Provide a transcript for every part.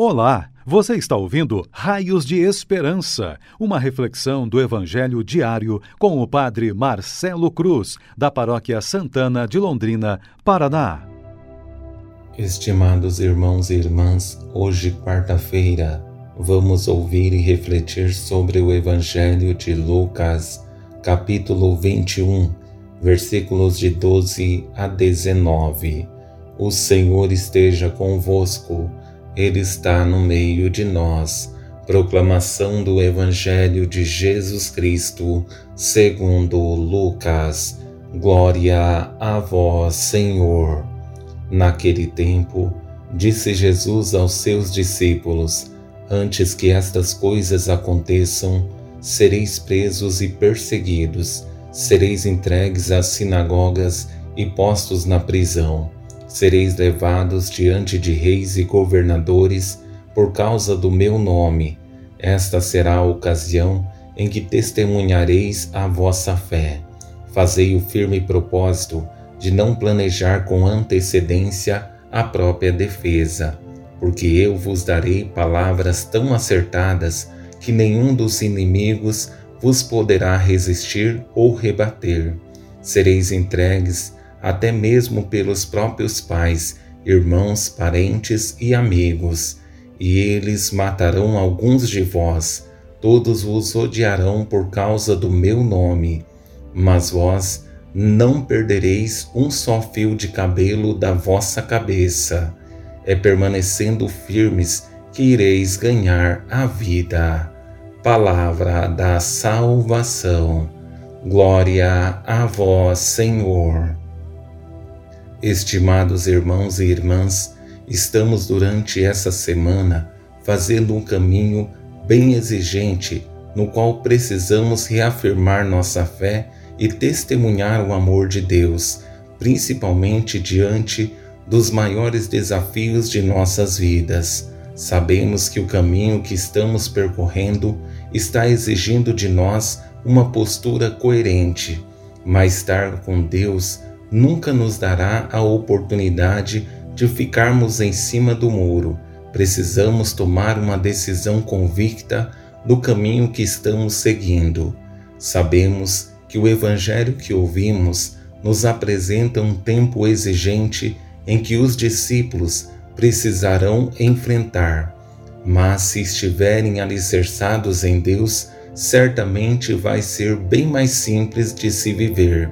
Olá, você está ouvindo Raios de Esperança, uma reflexão do Evangelho diário com o Padre Marcelo Cruz, da Paróquia Santana de Londrina, Paraná. Estimados irmãos e irmãs, hoje, quarta-feira, vamos ouvir e refletir sobre o Evangelho de Lucas, capítulo 21, versículos de 12 a 19. O Senhor esteja convosco. Ele está no meio de nós. Proclamação do Evangelho de Jesus Cristo, segundo Lucas. Glória a vós, Senhor. Naquele tempo, disse Jesus aos seus discípulos: Antes que estas coisas aconteçam, sereis presos e perseguidos, sereis entregues às sinagogas e postos na prisão sereis levados diante de reis e governadores por causa do meu nome. Esta será a ocasião em que testemunhareis a vossa fé. Fazei o firme propósito de não planejar com antecedência a própria defesa, porque eu vos darei palavras tão acertadas que nenhum dos inimigos vos poderá resistir ou rebater. Sereis entregues até mesmo pelos próprios pais, irmãos, parentes e amigos, e eles matarão alguns de vós. Todos vos odiarão por causa do meu nome, mas vós não perdereis um só fio de cabelo da vossa cabeça. É permanecendo firmes que ireis ganhar a vida. Palavra da salvação. Glória a vós, Senhor. Estimados irmãos e irmãs, estamos durante essa semana fazendo um caminho bem exigente no qual precisamos reafirmar nossa fé e testemunhar o amor de Deus, principalmente diante dos maiores desafios de nossas vidas. Sabemos que o caminho que estamos percorrendo está exigindo de nós uma postura coerente, mas estar com Deus nunca nos dará a oportunidade de ficarmos em cima do muro. Precisamos tomar uma decisão convicta do caminho que estamos seguindo. Sabemos que o Evangelho que ouvimos nos apresenta um tempo exigente em que os discípulos precisarão enfrentar. Mas se estiverem alicerçados em Deus, certamente vai ser bem mais simples de se viver.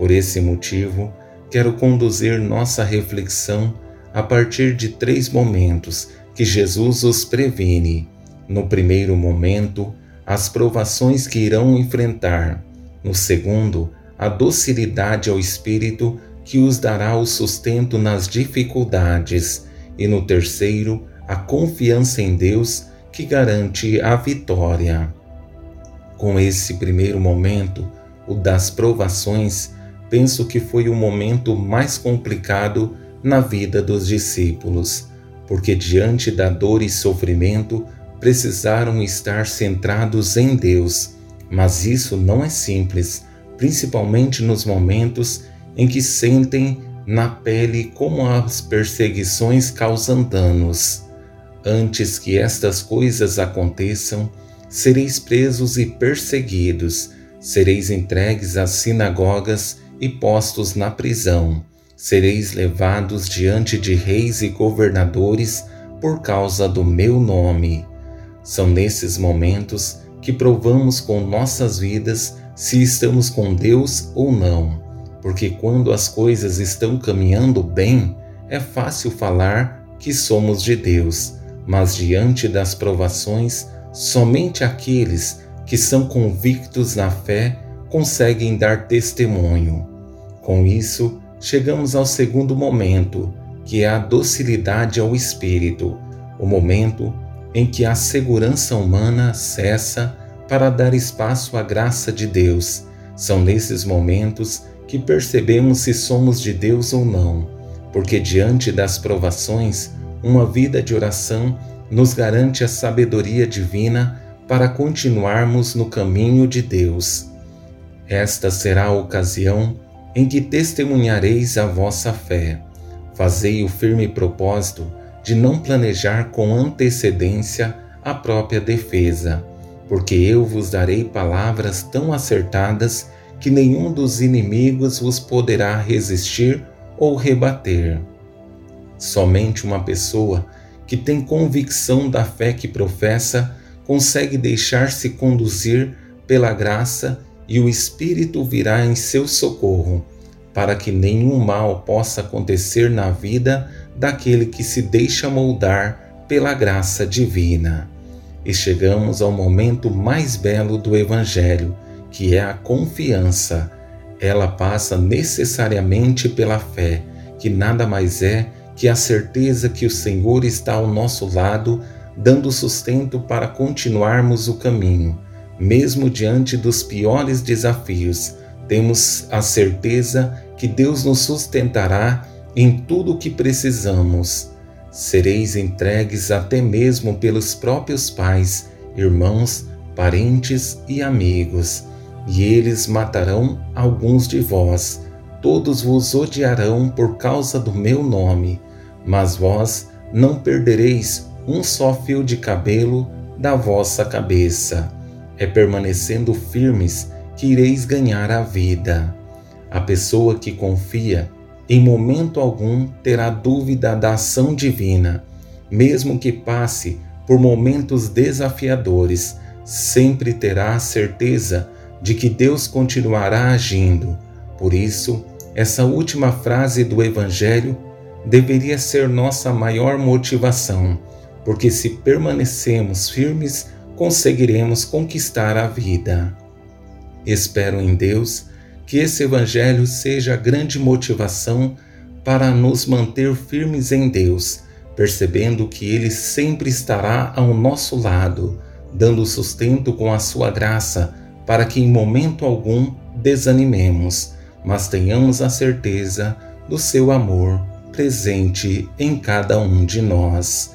Por esse motivo, quero conduzir nossa reflexão a partir de três momentos que Jesus os previne. No primeiro momento, as provações que irão enfrentar. No segundo, a docilidade ao Espírito que os dará o sustento nas dificuldades. E no terceiro, a confiança em Deus que garante a vitória. Com esse primeiro momento, o das provações, penso que foi o momento mais complicado na vida dos discípulos, porque diante da dor e sofrimento precisaram estar centrados em Deus. Mas isso não é simples, principalmente nos momentos em que sentem na pele como as perseguições causam danos. Antes que estas coisas aconteçam, sereis presos e perseguidos, sereis entregues às sinagogas e postos na prisão. Sereis levados diante de reis e governadores por causa do meu nome. São nesses momentos que provamos com nossas vidas se estamos com Deus ou não, porque quando as coisas estão caminhando bem, é fácil falar que somos de Deus, mas diante das provações, somente aqueles que são convictos na fé conseguem dar testemunho. Com isso, chegamos ao segundo momento, que é a docilidade ao espírito, o momento em que a segurança humana cessa para dar espaço à graça de Deus. São nesses momentos que percebemos se somos de Deus ou não, porque diante das provações, uma vida de oração nos garante a sabedoria divina para continuarmos no caminho de Deus. Esta será a ocasião em que testemunhareis a vossa fé. Fazei o firme propósito de não planejar com antecedência a própria defesa, porque eu vos darei palavras tão acertadas que nenhum dos inimigos vos poderá resistir ou rebater. Somente uma pessoa que tem convicção da fé que professa consegue deixar-se conduzir pela graça e o Espírito virá em seu socorro, para que nenhum mal possa acontecer na vida daquele que se deixa moldar pela graça divina. E chegamos ao momento mais belo do Evangelho, que é a confiança. Ela passa necessariamente pela fé, que nada mais é que a certeza que o Senhor está ao nosso lado, dando sustento para continuarmos o caminho. Mesmo diante dos piores desafios, temos a certeza que Deus nos sustentará em tudo o que precisamos. Sereis entregues até mesmo pelos próprios pais, irmãos, parentes e amigos, e eles matarão alguns de vós. Todos vos odiarão por causa do meu nome mas vós não perdereis um só fio de cabelo da vossa cabeça. É permanecendo firmes que ireis ganhar a vida. A pessoa que confia, em momento algum terá dúvida da ação divina, mesmo que passe por momentos desafiadores, sempre terá a certeza de que Deus continuará agindo. Por isso, essa última frase do Evangelho deveria ser nossa maior motivação, porque se permanecemos firmes, conseguiremos conquistar a vida. Espero em Deus que esse Evangelho seja a grande motivação para nos manter firmes em Deus, percebendo que Ele sempre estará ao nosso lado, dando sustento com a Sua graça, para que em momento algum desanimemos, mas tenhamos a certeza do Seu amor presente em cada um de nós.